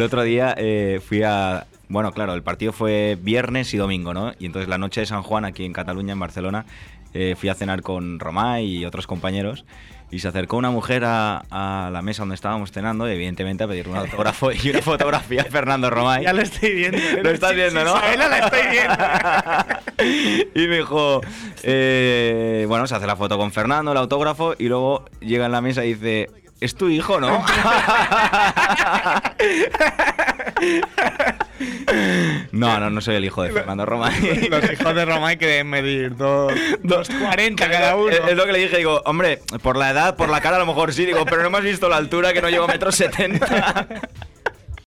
El otro día eh, fui a... Bueno, claro, el partido fue viernes y domingo, ¿no? Y entonces la noche de San Juan, aquí en Cataluña, en Barcelona, eh, fui a cenar con Romay y otros compañeros. Y se acercó una mujer a, a la mesa donde estábamos cenando, y evidentemente a pedir un autógrafo y una fotografía a Fernando Romay. Ya lo estoy viendo. Lo estás viendo, ¿no? Isabela la estoy viendo. y me dijo, eh, bueno, se hace la foto con Fernando, el autógrafo, y luego llega en la mesa y dice, es tu hijo, ¿no? no, no, no soy el hijo de Fernando Romay. Los hijos de Romay que deben medir dos, dos 40 cada uno. Es, es lo que le dije, digo, hombre, por la edad, por la cara a lo mejor sí, digo, pero no hemos visto la altura que no llego a metro setenta.